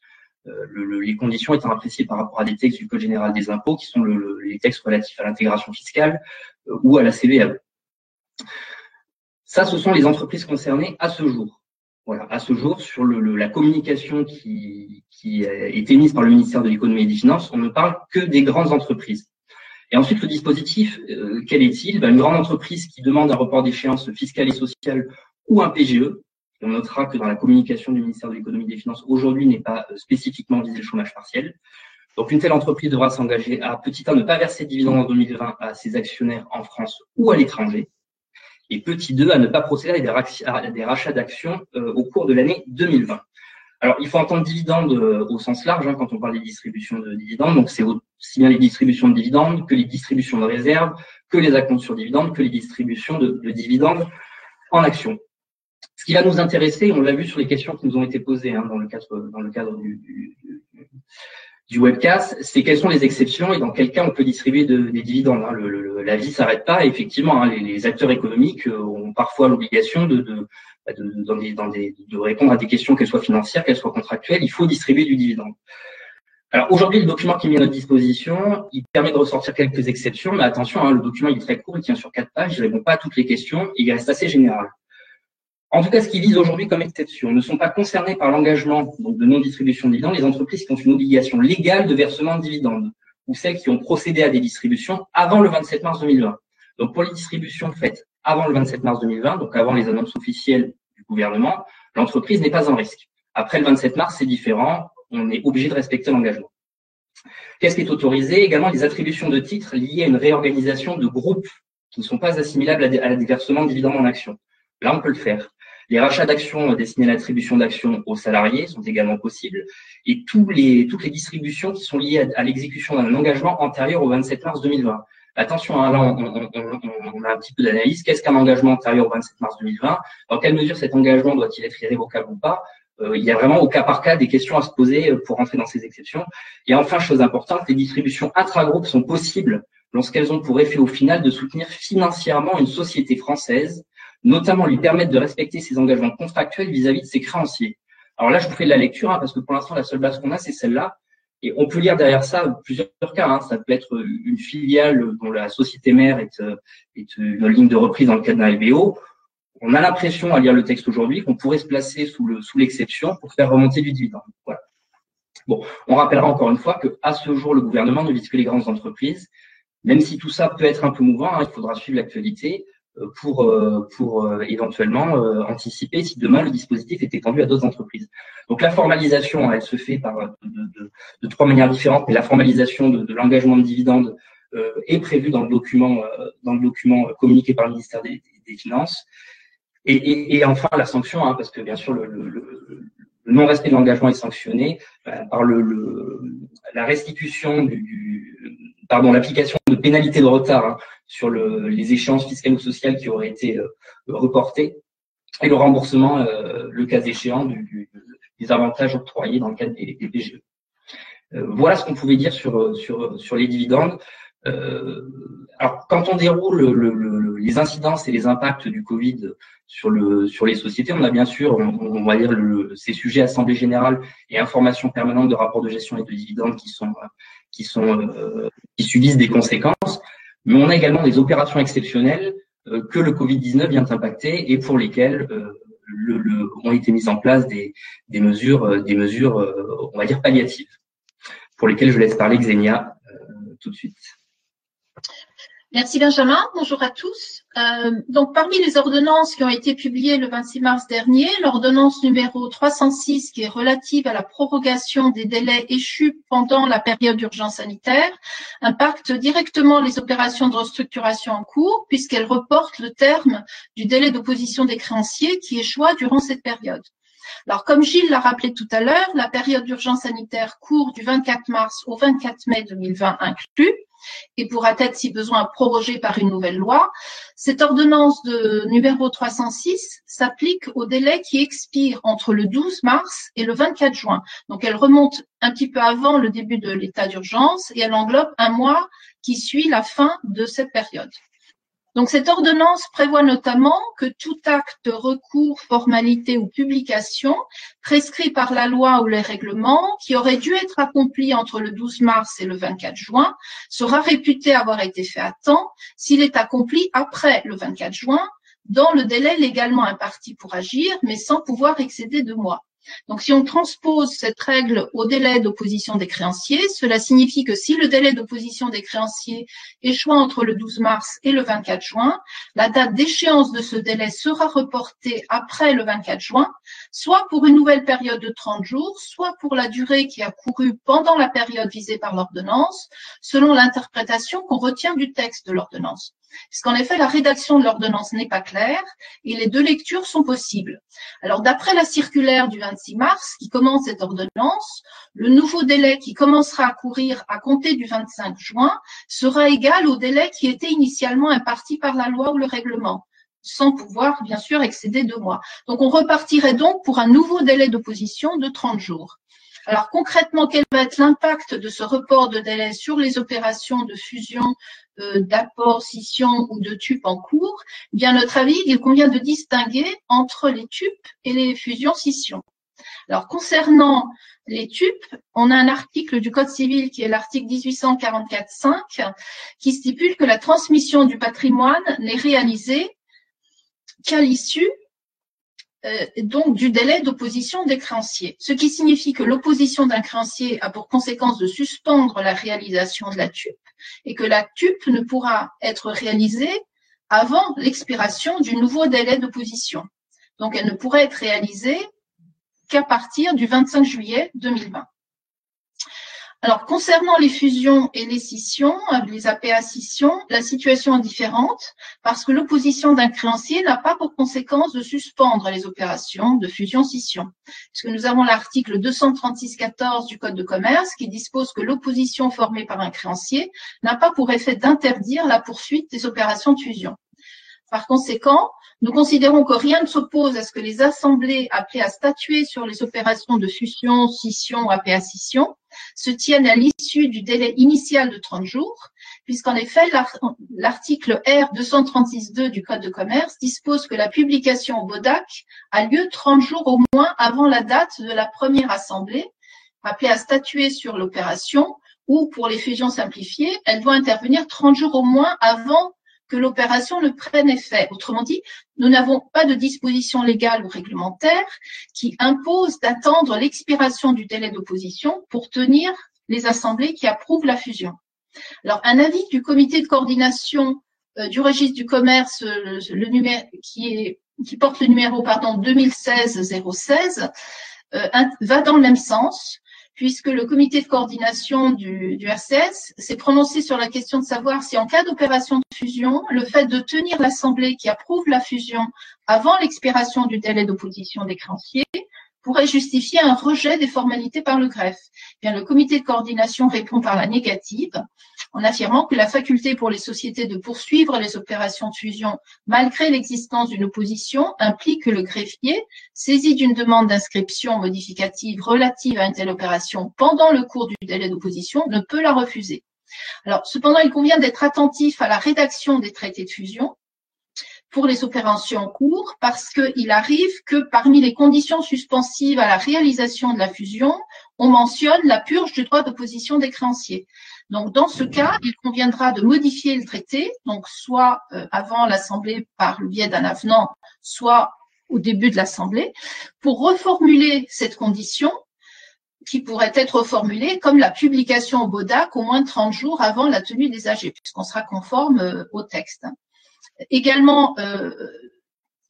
[SPEAKER 3] Euh, le, les conditions étant appréciées par rapport à des textes du Code général des impôts, qui sont le, les textes relatifs à l'intégration fiscale euh, ou à la CVAE. Ça, ce sont les entreprises concernées à ce jour. Voilà, à ce jour, sur la communication qui, qui est émise par le ministère de l'économie et des finances, on ne parle que des grandes entreprises. Et ensuite, le dispositif, euh, quel est-il? Ben, Une grande entreprise qui demande un report d'échéance fiscale et sociale ou un PGE. on notera que dans la communication du ministère de l'économie et des finances, aujourd'hui n'est pas euh, spécifiquement visé le chômage partiel. Donc une telle entreprise devra s'engager à petit 1 ne pas verser de dividendes en 2020 à ses actionnaires en France ou à l'étranger. Et petit 2 à ne pas procéder à des, rachats d'actions euh, au cours de l'année 2020. Alors, il faut entendre dividendes euh, au sens large hein, quand on parle des distributions de dividendes. Donc, c'est aussi bien les distributions de dividendes que les distributions de réserves, que les accomptes sur dividendes, que les distributions de dividendes en actions. Ce qui va nous intéresser, on l'a vu sur les questions qui nous ont été posées hein, dans le cadre, dans le cadre du, du, du webcast, c'est quelles sont les exceptions et dans quel cas on peut distribuer de, des dividendes. Hein. Le, le, la vie s'arrête pas. effectivement, hein, les, les, acteurs économiques euh, ont parfois l'obligation de, de, bah, de, de répondre à des questions, qu'elles soient financières, qu'elles soient contractuelles. Il faut distribuer du dividende. Alors aujourd'hui, le document qui est mis à notre disposition, il permet de ressortir quelques exceptions, mais attention, hein, le document il est très court, il tient sur quatre pages, il répond pas à toutes les questions, il reste assez général. En tout cas, ce qui vise aujourd'hui comme exception ne sont pas concernés par l'engagement de non-distribution de dividendes les entreprises qui ont une obligation légale de versement de dividendes ou celles qui ont procédé à des distributions avant le 27 mars 2020. Donc pour les distributions faites avant le 27 mars 2020, donc avant les annonces officielles du gouvernement, l'entreprise n'est pas en risque. Après le 27 mars, c'est différent, on est obligé de respecter l'engagement. Qu'est-ce qui est autorisé? Également les attributions de titres liées à une réorganisation de groupes qui ne sont pas assimilables à des versements de dividendes en actions. Là, on peut le faire. Les rachats d'actions destinés à l'attribution d'actions aux salariés sont également possibles et tous les, toutes les distributions qui sont liées à, l'exécution d'un engagement antérieur au 27 mars 2020. Attention, hein, là, on, on, a un petit peu d'analyse. Qu'est-ce qu'un engagement antérieur au 27 mars 2020 Dans quelle mesure cet engagement doit-il être irrévocable ou pas? Euh, Il y a vraiment au cas par cas des questions à se poser euh, pour rentrer dans ces exceptions. Et enfin, chose importante, les distributions intra-groupes sont possibles lorsqu'elles ont pour effet au final de soutenir financièrement une société française notamment lui permettre de respecter ses engagements contractuels vis-à-vis de ses créanciers. Alors là, je vous fais de la lecture, hein, parce que pour l'instant, la seule base qu'on a, c'est celle-là. Et on peut lire derrière ça plusieurs cas. Hein. Ça peut être une filiale dont la société mère est, euh, est une ligne de reprise dans le cadre d'un LBO. On a l'impression, à lire le texte aujourd'hui, qu'on pourrait se placer sous le sous l'exception pour faire remonter du dividende. Voilà. Bon, on rappellera encore une fois que à ce jour, le gouvernement ne vise que les grandes entreprises. Même si tout ça peut être un peu mouvant, hein, il faudra suivre l'actualité pour, euh, pour euh, éventuellement euh, anticiper si demain le dispositif est étendu à d'autres entreprises. Donc la formalisation, elle se fait par de, de, de trois manières différentes, mais la formalisation de, de l'engagement de dividendes est prévue dans le document, dans le document communiqué par le ministère des, des Finances. Et, et, et, enfin la sanction, hein, parce que bien sûr le, le, le non-respect de l'engagement est sanctionné par le, la restitution du, du pardon, l'application de pénalités de retard hein, sur le, les échéances fiscales ou sociales qui auraient été euh, reportées et le remboursement, euh, le cas échéant, du, du, des avantages octroyés dans le cadre des, des PGE. Euh, voilà ce qu'on pouvait dire sur, sur, sur les dividendes. Alors, quand on déroule le, le, les incidences et les impacts du Covid sur, le, sur les sociétés, on a bien sûr, on, on va dire, ces sujets assemblée générale et information permanente de rapports de gestion et de dividendes qui sont, qui sont, qui subissent des conséquences mais on a également des opérations exceptionnelles euh, que le Covid-19 vient impacter et pour lesquelles euh, le, le, ont été mises en place des, des mesures, euh, des mesures, on va dire palliatives, pour lesquelles je laisse parler Xenia tout de suite.
[SPEAKER 4] Merci Benjamin. Bonjour à tous. Euh, donc parmi les ordonnances qui ont été publiées le 26 mars dernier, l'ordonnance numéro 306 qui est relative à la prorogation des délais échus pendant la période d'urgence sanitaire impacte directement les opérations de restructuration en cours puisqu'elle reporte le terme du délai d'opposition des créanciers qui échoua durant cette période. Alors, comme Gilles l'a rappelé tout à l'heure, la période d'urgence sanitaire court du 24 mars au 24 mai 2020 inclus et pourra être, si besoin, prorogée par une nouvelle loi. Cette ordonnance de numéro 306 s'applique au délai qui expire entre le 12 mars et le 24 juin. Donc, elle remonte un petit peu avant le début de l'état d'urgence et elle englobe un mois qui suit la fin de cette période. Donc cette ordonnance prévoit notamment que tout acte recours, formalité ou publication prescrit par la loi ou les règlements qui aurait dû être accompli entre le 12 mars et le 24 juin sera réputé avoir été fait à temps s'il est accompli après le 24 juin dans le délai légalement imparti pour agir, mais sans pouvoir excéder deux mois. Donc, si on transpose cette règle au délai d'opposition des créanciers, cela signifie que si le délai d'opposition des créanciers échoue entre le 12 mars et le 24 juin, la date d'échéance de ce délai sera reportée après le 24 juin, soit pour une nouvelle période de 30 jours, soit pour la durée qui a couru pendant la période visée par l'ordonnance, selon l'interprétation qu'on retient du texte de l'ordonnance puisqu'en effet, la rédaction de l'ordonnance n'est pas claire et les deux lectures sont possibles. Alors, d'après la circulaire du 26 mars, qui commence cette ordonnance, le nouveau délai qui commencera à courir à compter du 25 juin sera égal au délai qui était initialement imparti par la loi ou le règlement sans pouvoir, bien sûr, excéder deux mois. Donc, on repartirait donc pour un nouveau délai d'opposition de 30 jours. Alors concrètement, quel va être l'impact de ce report de délai sur les opérations de fusion, d'apport, scission ou de TUP en cours eh Bien, notre avis, il convient de distinguer entre les TUP et les fusions-scissions. Alors, concernant les TUP, on a un article du Code civil qui est l'article 1844.5 qui stipule que la transmission du patrimoine n'est réalisée qu'à l'issue euh, donc du délai d'opposition des créanciers, ce qui signifie que l'opposition d'un créancier a pour conséquence de suspendre la réalisation de la TUP et que la TUP ne pourra être réalisée avant l'expiration du nouveau délai d'opposition. Donc elle ne pourrait être réalisée qu'à partir du 25 juillet 2020. Alors, concernant les fusions et les scissions, euh, les APA scissions, la situation est différente parce que l'opposition d'un créancier n'a pas pour conséquence de suspendre les opérations de fusion-scission. Puisque nous avons l'article 236.14 du Code de commerce qui dispose que l'opposition formée par un créancier n'a pas pour effet d'interdire la poursuite des opérations de fusion. Par conséquent, nous considérons que rien ne s'oppose à ce que les assemblées appelées à statuer sur les opérations de fusion, scission ou APA scission se tiennent à l'issue du délai initial de 30 jours, puisqu'en effet, l'article R 236.2 du Code de commerce dispose que la publication au BODAC a lieu 30 jours au moins avant la date de la première assemblée appelée à statuer sur l'opération ou pour les fusions simplifiées, elle doit intervenir 30 jours au moins avant que l'opération ne prenne effet. Autrement dit, nous n'avons pas de disposition légale ou réglementaire qui impose d'attendre l'expiration du délai d'opposition pour tenir les assemblées qui approuvent la fusion. Alors, un avis du comité de coordination euh, du registre du commerce, le, numéro, qui, est, qui porte le numéro pardon 2016-016, euh, va dans le même sens puisque le comité de coordination du, du RCS s'est prononcé sur la question de savoir si en cas d'opération de fusion, le fait de tenir l'Assemblée qui approuve la fusion avant l'expiration du délai d'opposition des créanciers pourrait justifier un rejet des formalités par le greffe. Eh bien, le comité de coordination répond par la négative en affirmant que la faculté pour les sociétés de poursuivre les opérations de fusion malgré l'existence d'une opposition implique que le greffier, saisi d'une demande d'inscription modificative relative à une telle opération pendant le cours du délai d'opposition, ne peut la refuser. Alors, cependant, il convient d'être attentif à la rédaction des traités de fusion pour les opérations en cours parce qu'il arrive que parmi les conditions suspensives à la réalisation de la fusion, on mentionne la purge du droit d'opposition des créanciers. Donc, dans ce cas, il conviendra de modifier le traité, donc soit euh, avant l'Assemblée par le biais d'un avenant, soit au début de l'Assemblée, pour reformuler cette condition qui pourrait être reformulée comme la publication au BODAC au moins 30 jours avant la tenue des AG, puisqu'on sera conforme euh, au texte. Également, euh,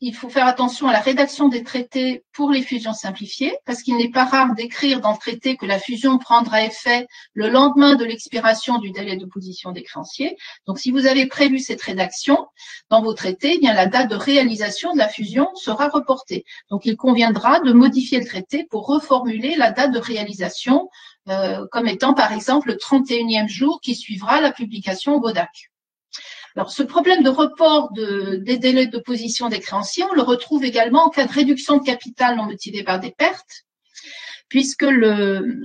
[SPEAKER 4] il faut faire attention à la rédaction des traités pour les fusions simplifiées, parce qu'il n'est pas rare d'écrire dans le traité que la fusion prendra effet le lendemain de l'expiration du délai d'opposition des créanciers. Donc, si vous avez prévu cette rédaction dans vos traités, eh bien la date de réalisation de la fusion sera reportée. Donc, il conviendra de modifier le traité pour reformuler la date de réalisation euh, comme étant, par exemple, le 31e jour qui suivra la publication au BODAC. Alors, ce problème de report des délais d'opposition des créanciers, on le retrouve également en cas de réduction de capital non motivée par des pertes, puisque le,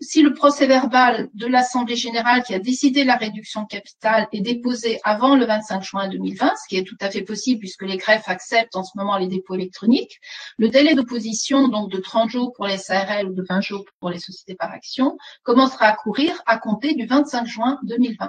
[SPEAKER 4] si le procès verbal de l'Assemblée générale qui a décidé la réduction de capital est déposé avant le 25 juin 2020, ce qui est tout à fait possible puisque les greffes acceptent en ce moment les dépôts électroniques, le délai d'opposition, donc de 30 jours pour les SARL ou de 20 jours pour les sociétés par action, commencera à courir à compter du 25 juin 2020.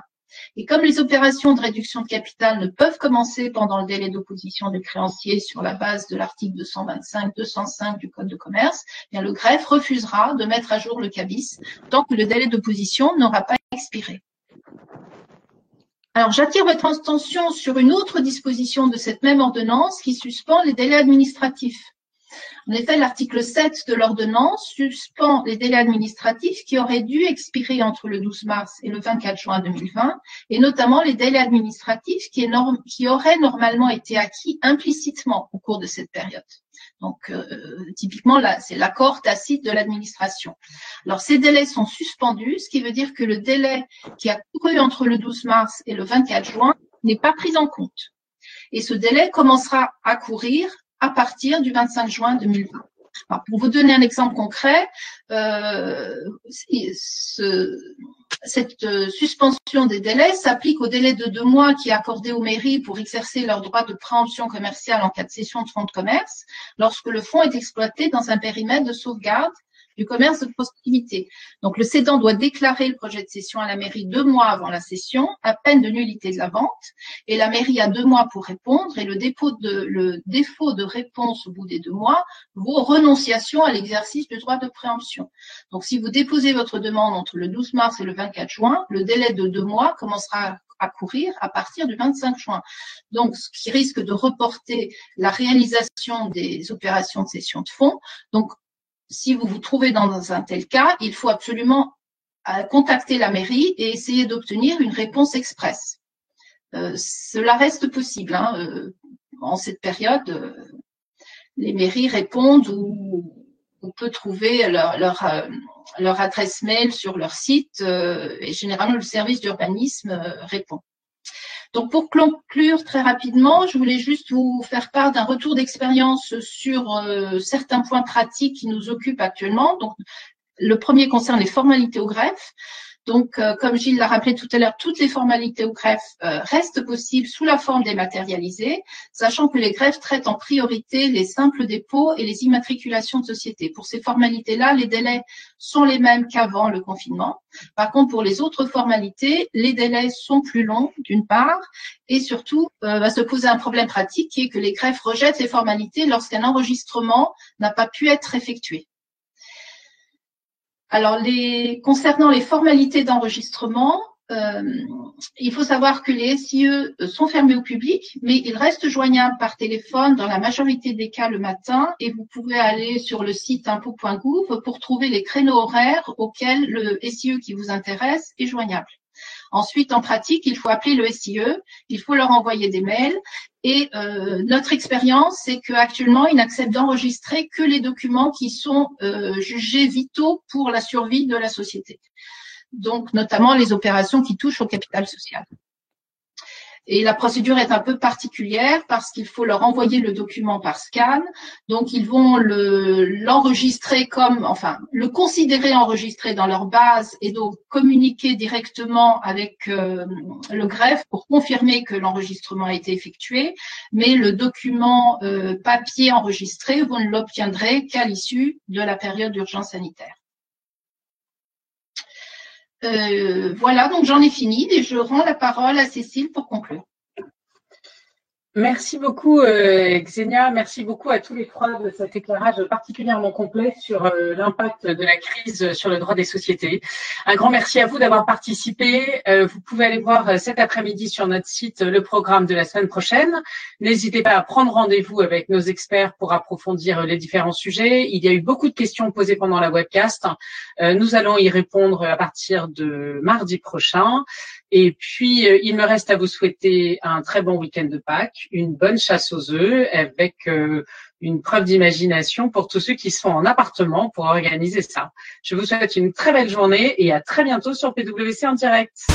[SPEAKER 4] Et comme les opérations de réduction de capital ne peuvent commencer pendant le délai d'opposition des créanciers sur la base de l'article 225-205 du Code de commerce, eh le greffe refusera de mettre à jour le cabis tant que le délai d'opposition n'aura pas expiré. Alors, j'attire votre attention sur une autre disposition de cette même ordonnance qui suspend les délais administratifs. En effet, l'article 7 de l'ordonnance suspend les délais administratifs qui auraient dû expirer entre le 12 mars et le 24 juin 2020, et notamment les délais administratifs qui, auraient normalement été acquis implicitement au cours de cette période. Donc, euh, typiquement, c'est l'accord tacite de l'administration. Alors, ces délais sont suspendus, ce qui veut dire que le délai qui a couru entre le 12 mars et le 24 juin n'est pas pris en compte. Et ce délai commencera à courir à partir du 25 juin 2020. pour vous donner un exemple concret, euh, ce, cette euh, suspension des délais s'applique au délai de deux mois qui est accordé aux mairies pour exercer leur droit de préemption commerciale en cas de cession de fonds de commerce, lorsque le fonds est exploité dans un périmètre de sauvegarde du commerce de proximité. Donc, le cédant doit déclarer le projet de cession à la mairie deux mois avant la cession, à peine de nullité de la vente, et la mairie a deux mois pour répondre, et le, dépôt de, le défaut de réponse au bout des deux mois vaut renonciation à l'exercice du droit de préemption. Donc, si vous déposez votre demande entre le 12 mars et le 24 juin, le délai de deux mois commencera à courir à partir du 25 juin. Donc, ce qui risque de reporter la réalisation des opérations de cession de fonds. Donc, si vous vous trouvez dans un tel cas, il faut absolument euh, contacter la mairie et essayer d'obtenir une réponse express. Euh, cela reste possible. Hein, euh, en cette période, les mairies répondent ou on peut trouver leur, leur, adresse mail sur leur site et généralement le service d'urbanisme répond. Donc pour conclure très rapidement, je voulais juste vous faire part d'un retour d'expérience sur euh, certains points pratiques qui nous occupent actuellement. Donc le premier concerne les formalités au greffe. Donc, euh, comme Gilles l'a rappelé tout à l'heure, toutes les formalités au greffe euh, restent possibles sous la forme dématérialisée, sachant que les greffes traitent en priorité les simples dépôts et les immatriculations de société. Pour ces formalités-là, les délais sont les mêmes qu'avant le confinement. Par contre, pour les autres formalités, les délais sont plus longs, d'une part, et surtout, euh, va se poser un problème pratique qui est que les greffes rejettent les formalités lorsqu'un enregistrement n'a pas pu être effectué. Alors, les, concernant les formalités d'enregistrement, euh, il faut savoir que les SIE sont fermés au public, mais ils restent joignables par téléphone dans la majorité des cas le matin et vous pouvez aller sur le site impôt.gouv pour trouver les créneaux horaires auxquels le SIE qui vous intéresse est joignable. Ensuite, en pratique, il faut appeler le SIE, il faut leur envoyer des mails. Et euh, notre expérience, c'est qu'actuellement, ils n'acceptent d'enregistrer que les documents qui sont euh, jugés vitaux pour la survie de la société. Donc, notamment les opérations qui touchent au capital social. Et la procédure est un peu particulière parce qu'il faut leur envoyer le document par scan. Donc, ils vont l'enregistrer comme, enfin, le considérer enregistré dans leur base et donc communiquer directement avec euh, le greffe pour confirmer que l'enregistrement a été effectué. Mais le document euh, papier enregistré, vous ne l'obtiendrez qu'à l'issue de la période d'urgence sanitaire. Euh, voilà, donc j'en ai fini et je rends la parole à Cécile pour conclure.
[SPEAKER 1] Merci beaucoup euh, Xenia, merci beaucoup à tous les trois de cet éclairage particulièrement complet sur euh, l'impact de la crise sur le droit des sociétés. Un grand merci à vous d'avoir participé. Euh, vous pouvez aller voir cet après-midi sur notre site le programme de la semaine prochaine. N'hésitez pas à prendre rendez-vous avec nos experts pour approfondir les différents sujets. Il y a eu beaucoup de questions posées pendant la webcast. nous allons y répondre à partir de mardi prochain. Et puis, euh, il me reste à vous souhaiter un très bon week-end de Pâques, une bonne chasse aux œufs avec euh, une preuve d'imagination pour tous ceux qui sont en appartement pour organiser ça. Je vous souhaite une très belle journée et à très bientôt sur PWC en direct.